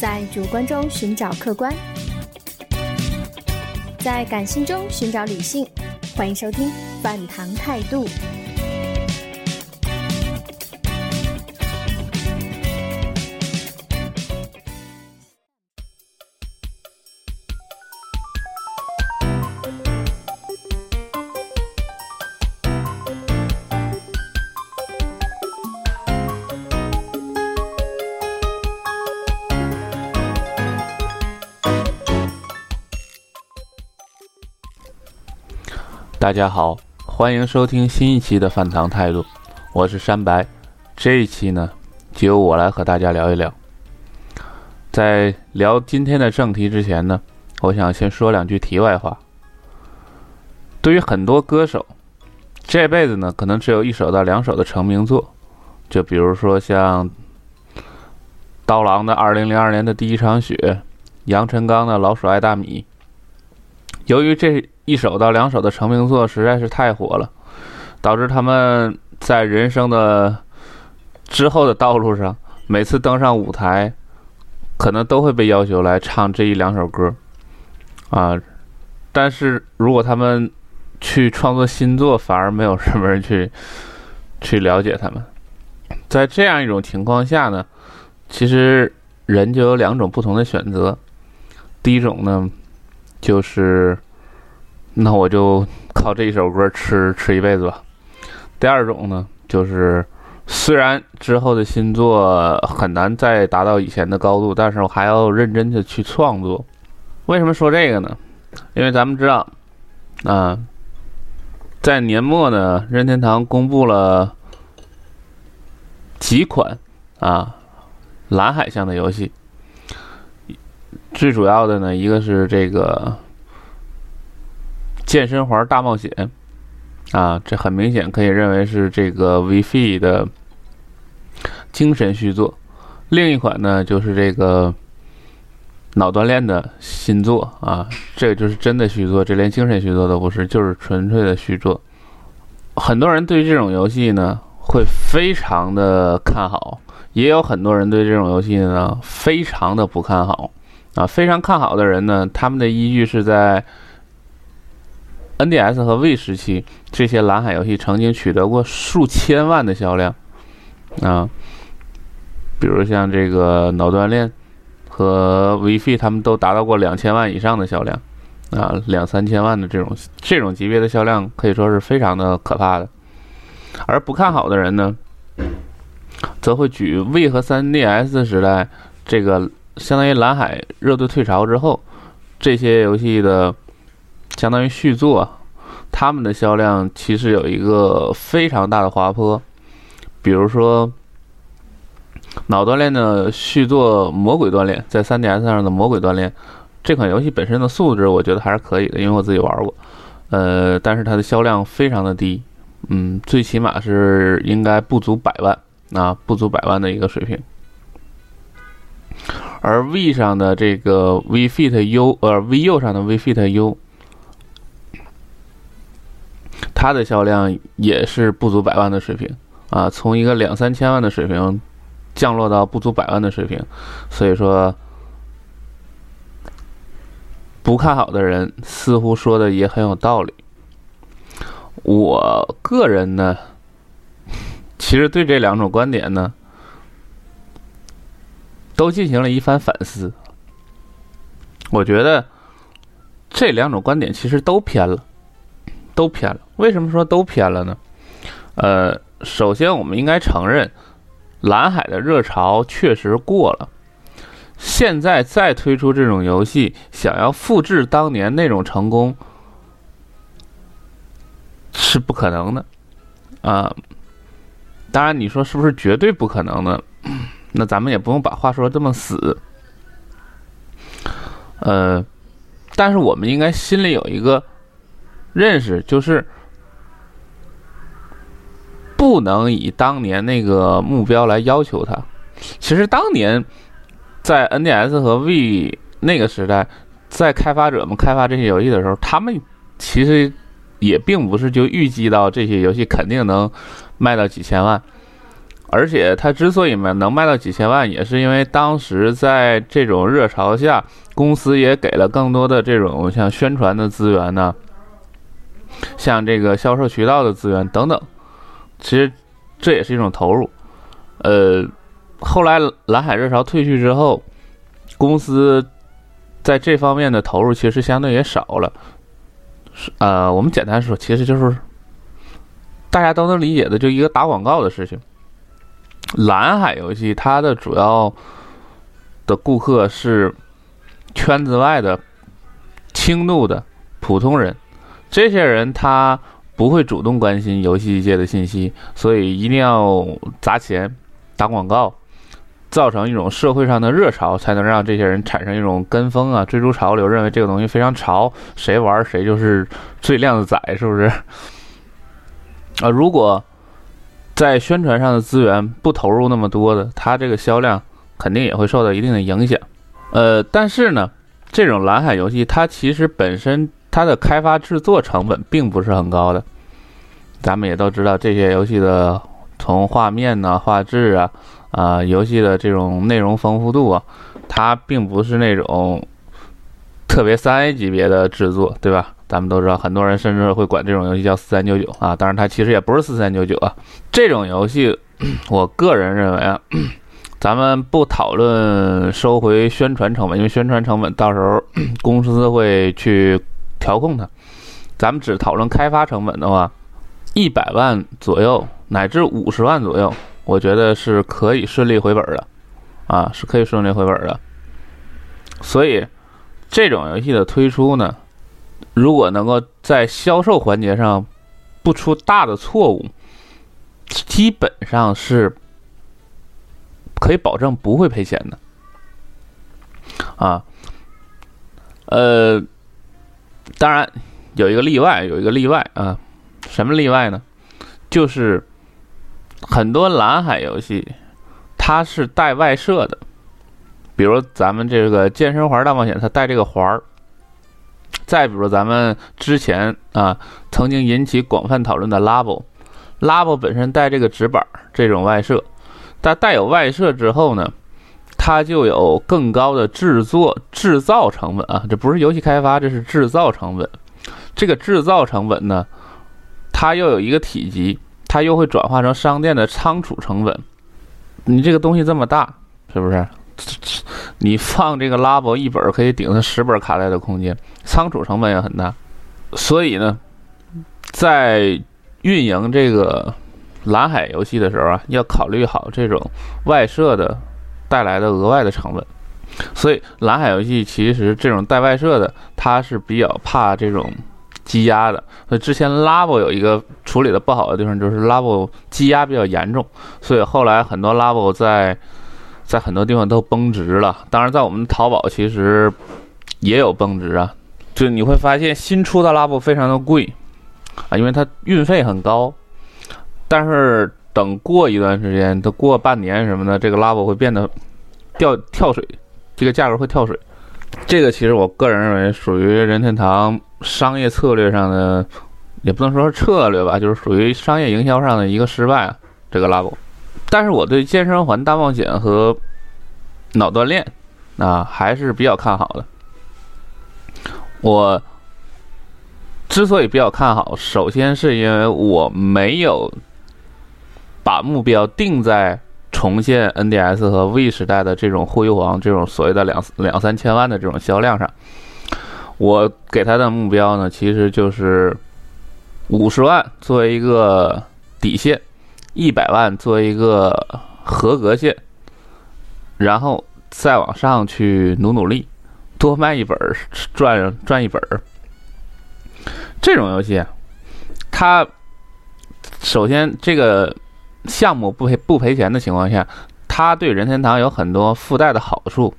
在主观中寻找客观，在感性中寻找理性。欢迎收听《饭堂态度》。大家好，欢迎收听新一期的饭堂态度，我是山白。这一期呢，就由我来和大家聊一聊。在聊今天的正题之前呢，我想先说两句题外话。对于很多歌手，这辈子呢，可能只有一首到两首的成名作，就比如说像刀郎的《二零零二年的第一场雪》，杨臣刚的《老鼠爱大米》。由于这一首到两首的成名作实在是太火了，导致他们在人生的之后的道路上，每次登上舞台，可能都会被要求来唱这一两首歌，啊，但是如果他们去创作新作，反而没有什么人去 去了解他们。在这样一种情况下呢，其实人就有两种不同的选择，第一种呢。就是，那我就靠这一首歌吃吃一辈子吧。第二种呢，就是虽然之后的新作很难再达到以前的高度，但是我还要认真的去创作。为什么说这个呢？因为咱们知道，啊，在年末呢，任天堂公布了几款啊蓝海向的游戏。最主要的呢，一个是这个健身环大冒险啊，这很明显可以认为是这个 v f 的精神续作。另一款呢，就是这个脑锻炼的新作啊，这就是真的续作，这连精神续作都不是，就是纯粹的续作。很多人对这种游戏呢，会非常的看好，也有很多人对这种游戏呢，非常的不看好。啊，非常看好的人呢，他们的依据是在 NDS 和 V 时期，这些蓝海游戏曾经取得过数千万的销量啊，比如像这个脑锻炼和 v f 他们都达到过两千万以上的销量啊，两三千万的这种这种级别的销量可以说是非常的可怕的。而不看好的人呢，则会举 V 和 3DS 时代这个。相当于蓝海热度退潮之后，这些游戏的相当于续作，他们的销量其实有一个非常大的滑坡。比如说，脑锻炼的续作《魔鬼锻炼》在 3DS 上的《魔鬼锻炼》这款游戏本身的素质，我觉得还是可以的，因为我自己玩过。呃，但是它的销量非常的低，嗯，最起码是应该不足百万啊，不足百万的一个水平。而 V 上的这个 V Fit U，呃，VU 上的 V Fit U，它的销量也是不足百万的水平啊，从一个两三千万的水平降落到不足百万的水平，所以说不看好的人似乎说的也很有道理。我个人呢，其实对这两种观点呢。都进行了一番反思，我觉得这两种观点其实都偏了，都偏了。为什么说都偏了呢？呃，首先我们应该承认，蓝海的热潮确实过了，现在再推出这种游戏，想要复制当年那种成功是不可能的啊。当然，你说是不是绝对不可能呢？那咱们也不用把话说这么死，呃，但是我们应该心里有一个认识，就是不能以当年那个目标来要求它。其实当年在 NDS 和 V 那个时代，在开发者们开发这些游戏的时候，他们其实也并不是就预计到这些游戏肯定能卖到几千万。而且它之所以卖能卖到几千万，也是因为当时在这种热潮下，公司也给了更多的这种像宣传的资源呢，像这个销售渠道的资源等等。其实这也是一种投入。呃，后来蓝海热潮退去之后，公司在这方面的投入其实相对也少了。呃，我们简单说，其实就是大家都能理解的，就一个打广告的事情。蓝海游戏它的主要的顾客是圈子外的轻度的普通人，这些人他不会主动关心游戏界的信息，所以一定要砸钱打广告，造成一种社会上的热潮，才能让这些人产生一种跟风啊、追逐潮流，认为这个东西非常潮，谁玩谁就是最靓的仔，是不是？啊，如果。在宣传上的资源不投入那么多的，它这个销量肯定也会受到一定的影响。呃，但是呢，这种蓝海游戏它其实本身它的开发制作成本并不是很高的。咱们也都知道，这些游戏的从画面呢、画质啊、啊游戏的这种内容丰富度啊，它并不是那种特别三 A 级别的制作，对吧？咱们都知道，很多人甚至会管这种游戏叫四三九九啊，当然它其实也不是四三九九啊。这种游戏，我个人认为啊，咱们不讨论收回宣传成本，因为宣传成本到时候公司会去调控它。咱们只讨论开发成本的话，一百万左右乃至五十万左右，我觉得是可以顺利回本的，啊，是可以顺利回本的。所以，这种游戏的推出呢？如果能够在销售环节上不出大的错误，基本上是可以保证不会赔钱的。啊，呃，当然有一个例外，有一个例外啊，什么例外呢？就是很多蓝海游戏它是带外设的，比如咱们这个健身环大冒险，它带这个环儿。再比如咱们之前啊曾经引起广泛讨论的 Labo，Labo 本身带这个纸板这种外设，但带有外设之后呢，它就有更高的制作制造成本啊，这不是游戏开发，这是制造成本。这个制造成本呢，它又有一个体积，它又会转化成商店的仓储成本。你这个东西这么大，是不是？你放这个拉博一本可以顶上十本卡带的空间，仓储成本也很大，所以呢，在运营这个蓝海游戏的时候啊，要考虑好这种外设的带来的额外的成本。所以蓝海游戏其实这种带外设的，它是比较怕这种积压的。所以之前拉博有一个处理的不好的地方，就是拉博积压比较严重，所以后来很多拉博在。在很多地方都崩值了，当然在我们淘宝其实也有崩值啊。就你会发现新出的拉布非常的贵啊，因为它运费很高。但是等过一段时间，都过半年什么的，这个拉布会变得掉跳水，这个价格会跳水。这个其实我个人认为属于任天堂商业策略上的，也不能说是策略吧，就是属于商业营销上的一个失败。这个拉布。但是我对健身环大冒险和脑锻炼啊还是比较看好的。我之所以比较看好，首先是因为我没有把目标定在重现 NDS 和 V 时代的这种辉煌、这种所谓的两两三千万的这种销量上。我给他的目标呢，其实就是五十万作为一个底线。一百万作为一个合格线，然后再往上去努努力，多卖一本赚赚一本这种游戏，它首先这个项目不赔不赔钱的情况下，它对任天堂有很多附带的好处。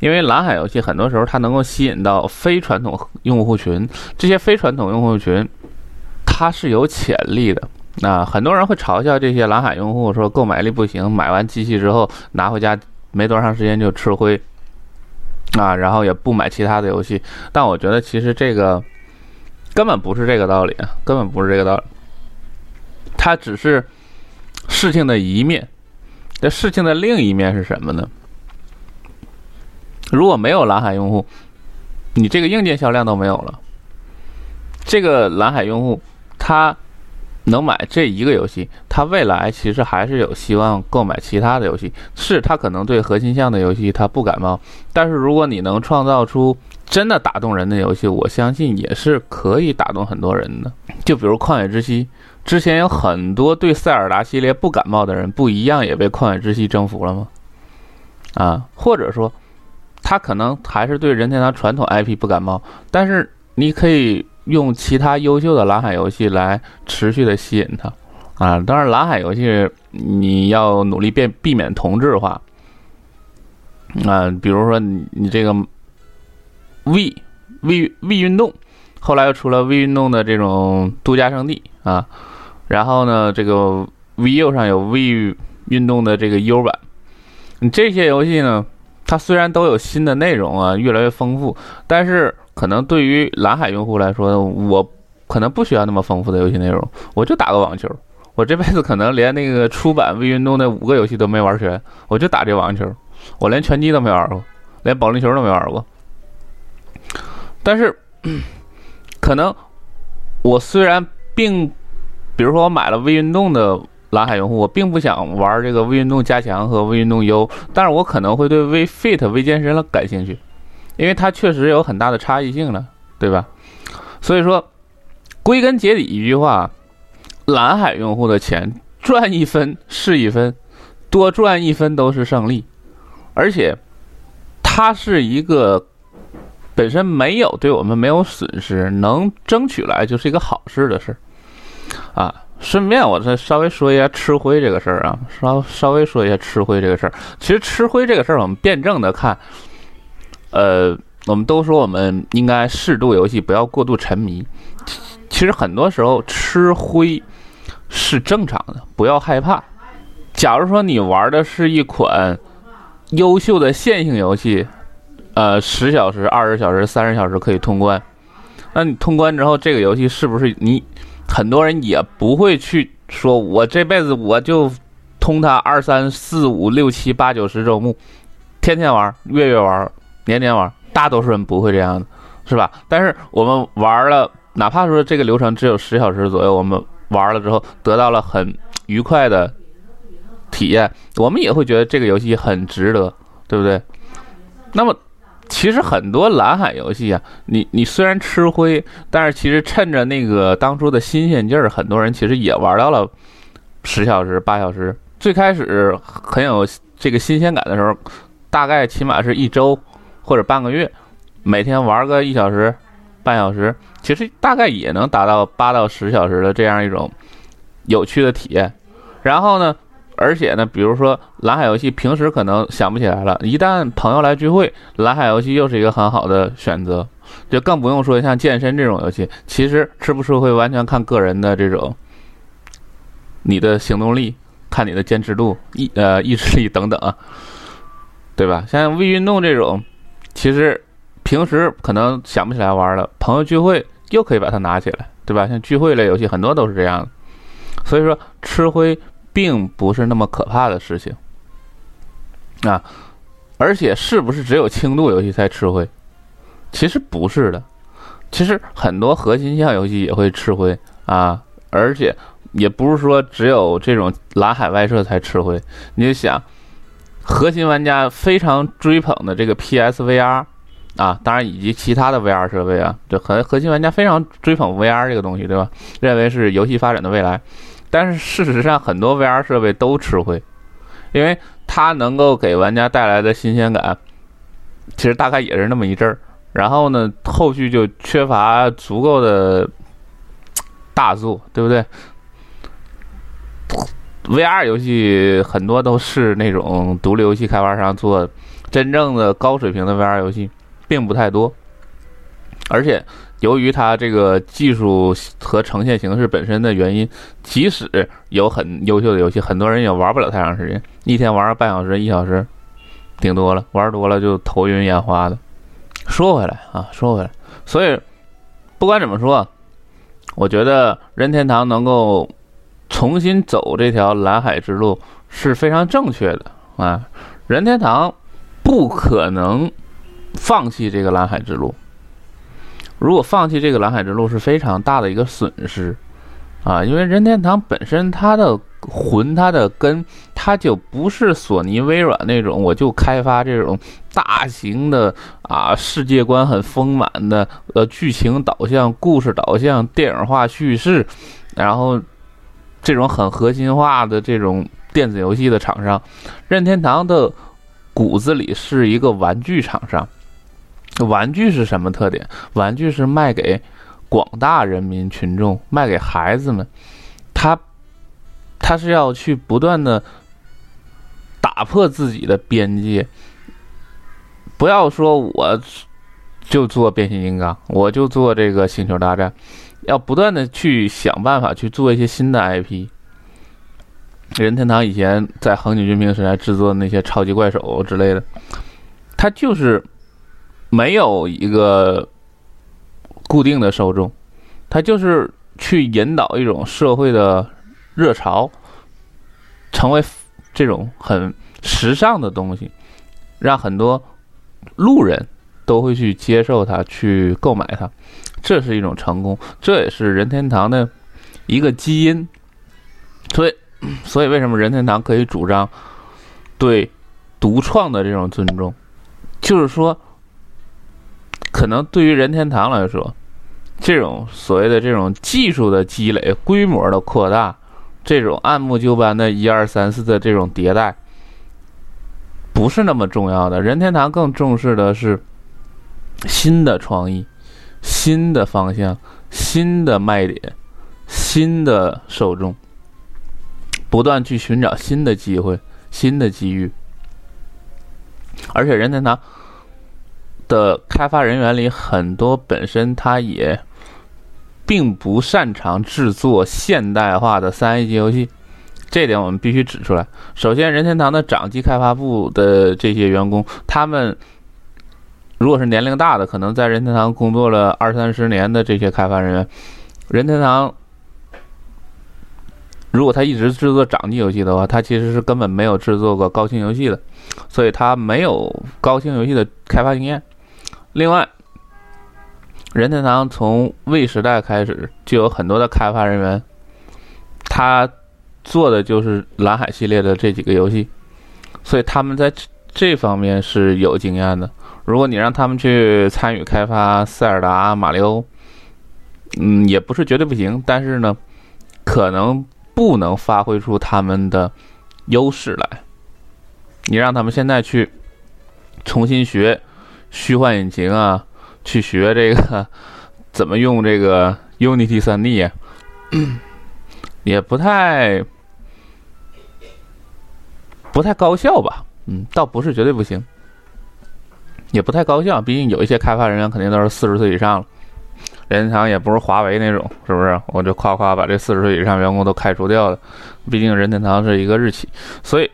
因为蓝海游戏很多时候它能够吸引到非传统用户群，这些非传统用户群，它是有潜力的。那很多人会嘲笑这些蓝海用户说购买力不行，买完机器之后拿回家没多长时间就吃灰，啊，然后也不买其他的游戏。但我觉得其实这个根本不是这个道理啊，根本不是这个道理。它只是事情的一面这事情的另一面是什么呢？如果没有蓝海用户，你这个硬件销量都没有了。这个蓝海用户他能买这一个游戏，他未来其实还是有希望购买其他的游戏。是他可能对核心向的游戏他不感冒，但是如果你能创造出真的打动人的游戏，我相信也是可以打动很多人的。就比如《旷野之息》，之前有很多对塞尔达系列不感冒的人，不一样也被《旷野之息》征服了吗？啊，或者说。他可能还是对任天堂传统 IP 不感冒，但是你可以用其他优秀的蓝海游戏来持续的吸引他，啊，当然蓝海游戏你要努力变避免同质化，啊，比如说你你这个 V V V 运动，后来又出了 V 运动的这种度假胜地啊，然后呢，这个 Vivo 上有 V 运动的这个 U 版，你这些游戏呢？它虽然都有新的内容啊，越来越丰富，但是可能对于蓝海用户来说，我可能不需要那么丰富的游戏内容，我就打个网球。我这辈子可能连那个出版 V 运动那五个游戏都没玩全，我就打这网球。我连拳击都没玩过，连保龄球都没玩过。但是，可能我虽然并，比如说我买了微运动的。蓝海用户，我并不想玩这个微运动加强和微运动优，但是我可能会对微 fit 微健身了感兴趣，因为它确实有很大的差异性了，对吧？所以说，归根结底一句话，蓝海用户的钱赚一分是一分，多赚一分都是胜利，而且它是一个本身没有对我们没有损失，能争取来就是一个好事的事儿啊。顺便我再稍微说一下吃灰这个事儿啊，稍稍微说一下吃灰这个事儿。其实吃灰这个事儿，我们辩证的看，呃，我们都说我们应该适度游戏，不要过度沉迷。其实很多时候吃灰是正常的，不要害怕。假如说你玩的是一款优秀的线性游戏，呃，十小时、二十小时、三十小时可以通关，那你通关之后，这个游戏是不是你？很多人也不会去说，我这辈子我就通它二三四五六七八九十周目，天天玩，月月玩，年年玩。大多数人不会这样的，是吧？但是我们玩了，哪怕说这个流程只有十小时左右，我们玩了之后得到了很愉快的体验，我们也会觉得这个游戏很值得，对不对？那么。其实很多蓝海游戏啊，你你虽然吃灰，但是其实趁着那个当初的新鲜劲儿，很多人其实也玩到了十小时、八小时。最开始很有这个新鲜感的时候，大概起码是一周或者半个月，每天玩个一小时、半小时，其实大概也能达到八到十小时的这样一种有趣的体验。然后呢？而且呢，比如说蓝海游戏，平时可能想不起来了，一旦朋友来聚会，蓝海游戏又是一个很好的选择。就更不用说像健身这种游戏，其实吃不吃会完全看个人的这种，你的行动力，看你的坚持度、意呃意志力等等啊，对吧？像微运动这种，其实平时可能想不起来玩了，朋友聚会又可以把它拿起来，对吧？像聚会类游戏很多都是这样的，所以说吃灰。并不是那么可怕的事情啊，而且是不是只有轻度游戏才吃灰？其实不是的，其实很多核心向游戏也会吃灰啊，而且也不是说只有这种蓝海外设才吃灰。你就想，核心玩家非常追捧的这个 PSVR 啊，当然以及其他的 VR 设备啊，这核核心玩家非常追捧 VR 这个东西，对吧？认为是游戏发展的未来。但是事实上，很多 VR 设备都吃灰，因为它能够给玩家带来的新鲜感，其实大概也是那么一阵儿。然后呢，后续就缺乏足够的大作，对不对？VR 游戏很多都是那种独立游戏开发商做，真正的高水平的 VR 游戏并不太多，而且。由于它这个技术和呈现形式本身的原因，即使有很优秀的游戏，很多人也玩不了太长时间，一天玩个半小时、一小时，顶多了，玩多了就头晕眼花的。说回来啊，说回来，所以不管怎么说，我觉得任天堂能够重新走这条蓝海之路，是非常正确的啊。任天堂不可能放弃这个蓝海之路，如果放弃这个蓝海之路是非常大的一个损失啊，因为任天堂本身它的魂、它的根，它就不是索尼、微软那种，我就开发这种大型的啊世界观很丰满的呃剧情导向、故事导向、电影化叙事，然后这种很核心化的这种。电子游戏的厂商，任天堂的骨子里是一个玩具厂商。玩具是什么特点？玩具是卖给广大人民群众，卖给孩子们。他，他是要去不断的打破自己的边界。不要说我就做变形金刚，我就做这个星球大战，要不断的去想办法去做一些新的 IP。任天堂以前在横井军平时代制作那些超级怪手之类的，它就是没有一个固定的受众，它就是去引导一种社会的热潮，成为这种很时尚的东西，让很多路人都会去接受它，去购买它，这是一种成功，这也是任天堂的一个基因，所以。所以，为什么任天堂可以主张对独创的这种尊重？就是说，可能对于任天堂来说，这种所谓的这种技术的积累、规模的扩大、这种按部就班的一二三四的这种迭代，不是那么重要的。任天堂更重视的是新的创意、新的方向、新的卖点、新的受众。不断去寻找新的机会、新的机遇，而且任天堂的开发人员里很多本身他也并不擅长制作现代化的三 A 级游戏，这点我们必须指出来。首先，任天堂的掌机开发部的这些员工，他们如果是年龄大的，可能在任天堂工作了二三十年的这些开发人员，任天堂。如果他一直制作掌机游戏的话，他其实是根本没有制作过高清游戏的，所以他没有高清游戏的开发经验。另外，任天堂从 V 时代开始就有很多的开发人员，他做的就是蓝海系列的这几个游戏，所以他们在这方面是有经验的。如果你让他们去参与开发塞尔达、马里奥，嗯，也不是绝对不行，但是呢，可能。不能发挥出他们的优势来，你让他们现在去重新学虚幻引擎啊，去学这个 怎么用这个 Unity 3D 呀，也不太不太高效吧？嗯，倒不是绝对不行，也不太高效。毕竟有一些开发人员肯定都是四十岁以上了。任天堂也不是华为那种，是不是？我就夸夸把这四十岁以上员工都开除掉了。毕竟任天堂是一个日企，所以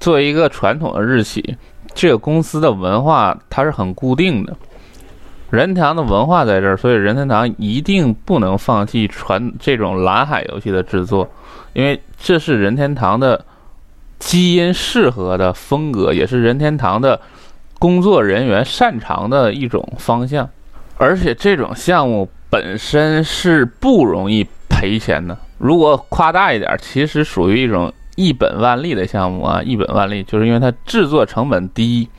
作为一个传统的日企，这个公司的文化它是很固定的。任天堂的文化在这儿，所以任天堂一定不能放弃传这种蓝海游戏的制作，因为这是任天堂的基因适合的风格，也是任天堂的工作人员擅长的一种方向。而且这种项目本身是不容易赔钱的。如果夸大一点，其实属于一种一本万利的项目啊！一本万利，就是因为它制作成本低，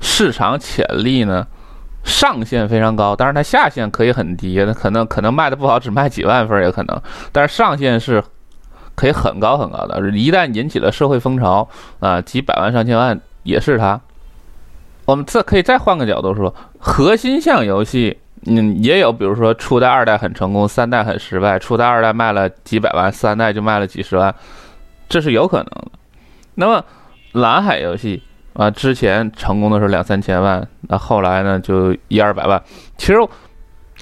市场潜力呢上限非常高，但是它下限可以很低，那可能可能卖的不好，只卖几万份也可能，但是上限是可以很高很高的。一旦引起了社会风潮啊，几百万上千万也是它。我们这可以再换个角度说，核心项游戏，嗯，也有，比如说初代、二代很成功，三代很失败，初代、二代卖了几百万，三代就卖了几十万，这是有可能的。那么蓝海游戏啊，之前成功的时候两三千万，那后来呢就一二百万。其实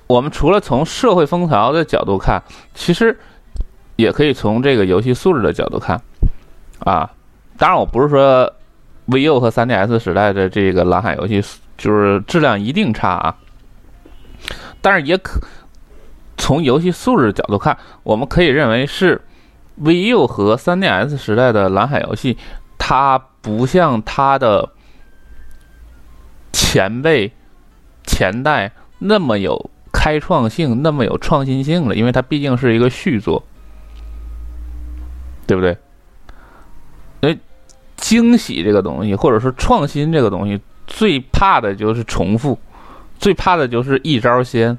我们除了从社会风潮的角度看，其实也可以从这个游戏素质的角度看啊。当然，我不是说。VU 和 3DS 时代的这个蓝海游戏就是质量一定差啊，但是也可从游戏素质角度看，我们可以认为是 VU 和 3DS 时代的蓝海游戏，它不像它的前辈前代那么有开创性，那么有创新性了，因为它毕竟是一个续作，对不对？因为惊喜这个东西，或者说创新这个东西，最怕的就是重复，最怕的就是一招鲜。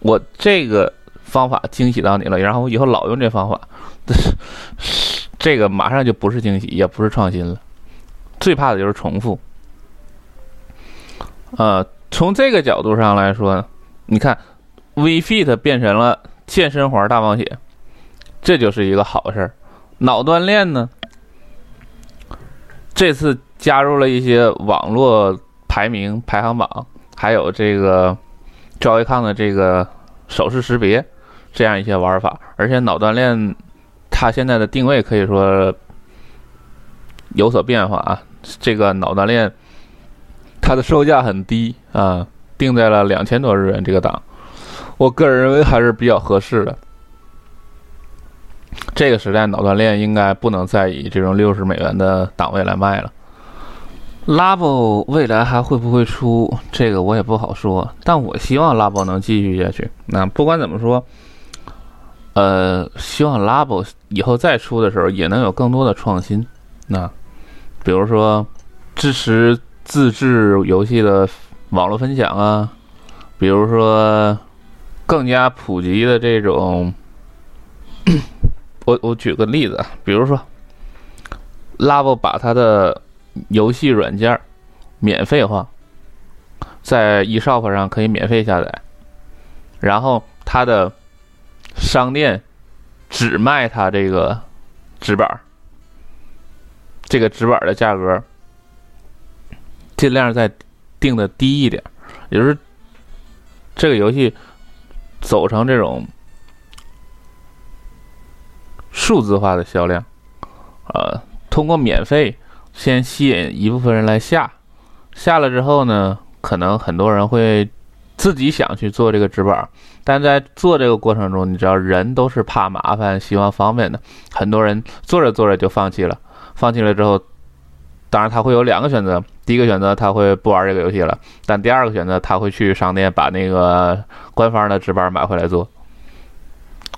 我这个方法惊喜到你了，然后我以后老用这方法，这个马上就不是惊喜，也不是创新了。最怕的就是重复。呃，从这个角度上来说，你看，V Fit 变成了健身环大冒险，这就是一个好事儿。脑锻炼呢，这次加入了一些网络排名排行榜，还有这个 Joy-Con 的这个手势识别，这样一些玩法。而且脑锻炼它现在的定位可以说有所变化啊，这个脑锻炼。它的售价很低啊，定在了两千多日元这个档，我个人认为还是比较合适的。这个时代脑锻炼应该不能再以这种六十美元的档位来卖了。Labo 未来还会不会出？这个我也不好说，但我希望 Labo 能继续下去。那不管怎么说，呃，希望 Labo 以后再出的时候也能有更多的创新。那比如说支持。自制游戏的网络分享啊，比如说更加普及的这种，我我举个例子，比如说，Labo 把它的游戏软件免费化，在 eShop 上可以免费下载，然后它的商店只卖它这个纸板，这个纸板的价格。尽量再定的低一点，也就是这个游戏走成这种数字化的销量，呃，通过免费先吸引一部分人来下，下了之后呢，可能很多人会自己想去做这个纸板，但在做这个过程中，你知道人都是怕麻烦，希望方便的，很多人做着做着就放弃了，放弃了之后。当然，他会有两个选择。第一个选择，他会不玩这个游戏了；但第二个选择，他会去商店把那个官方的纸板买回来做。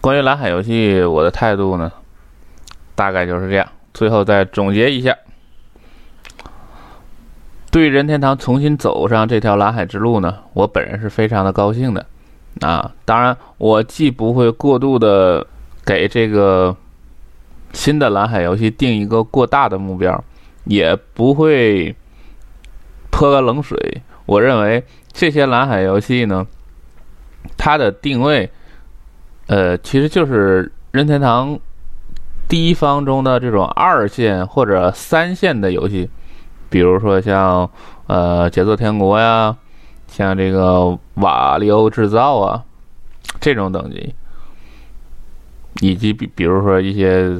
关于蓝海游戏，我的态度呢，大概就是这样。最后再总结一下，对任天堂重新走上这条蓝海之路呢，我本人是非常的高兴的。啊，当然，我既不会过度的给这个新的蓝海游戏定一个过大的目标。也不会泼个冷水。我认为这些蓝海游戏呢，它的定位，呃，其实就是任天堂第一方中的这种二线或者三线的游戏，比如说像呃《节奏天国》呀，像这个《瓦力欧制造》啊这种等级，以及比比如说一些。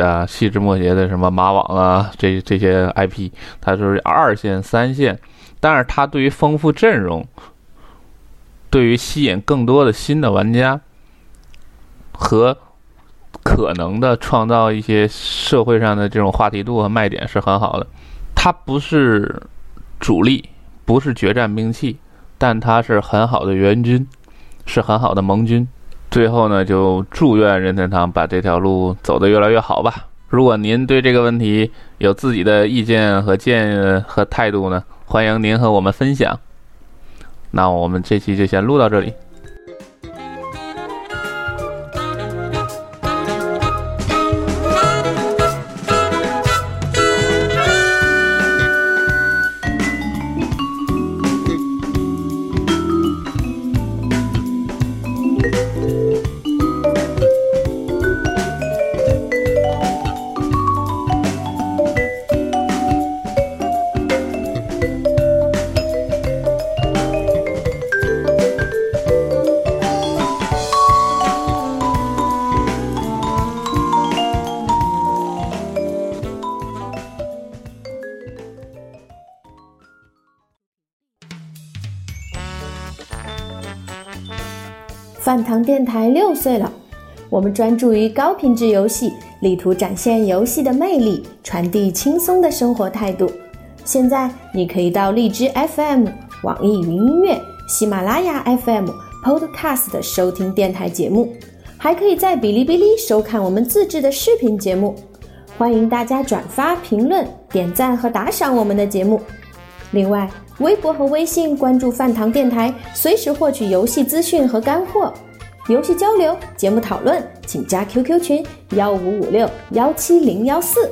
啊，细枝末节的什么马网啊，这这些 IP，它就是二线、三线，但是它对于丰富阵容，对于吸引更多的新的玩家和可能的创造一些社会上的这种话题度和卖点是很好的。它不是主力，不是决战兵器，但他是很好的援军，是很好的盟军。最后呢，就祝愿任天堂把这条路走得越来越好吧。如果您对这个问题有自己的意见和建议和态度呢，欢迎您和我们分享。那我们这期就先录到这里。饭堂电台六岁了，我们专注于高品质游戏，力图展现游戏的魅力，传递轻松的生活态度。现在你可以到荔枝 FM、网易云音乐、喜马拉雅 FM、Podcast 收听电台节目，还可以在哔哩哔哩收看我们自制的视频节目。欢迎大家转发、评论、点赞和打赏我们的节目。另外，微博和微信关注饭堂电台，随时获取游戏资讯和干货。游戏交流、节目讨论，请加 QQ 群：幺五五六幺七零幺四。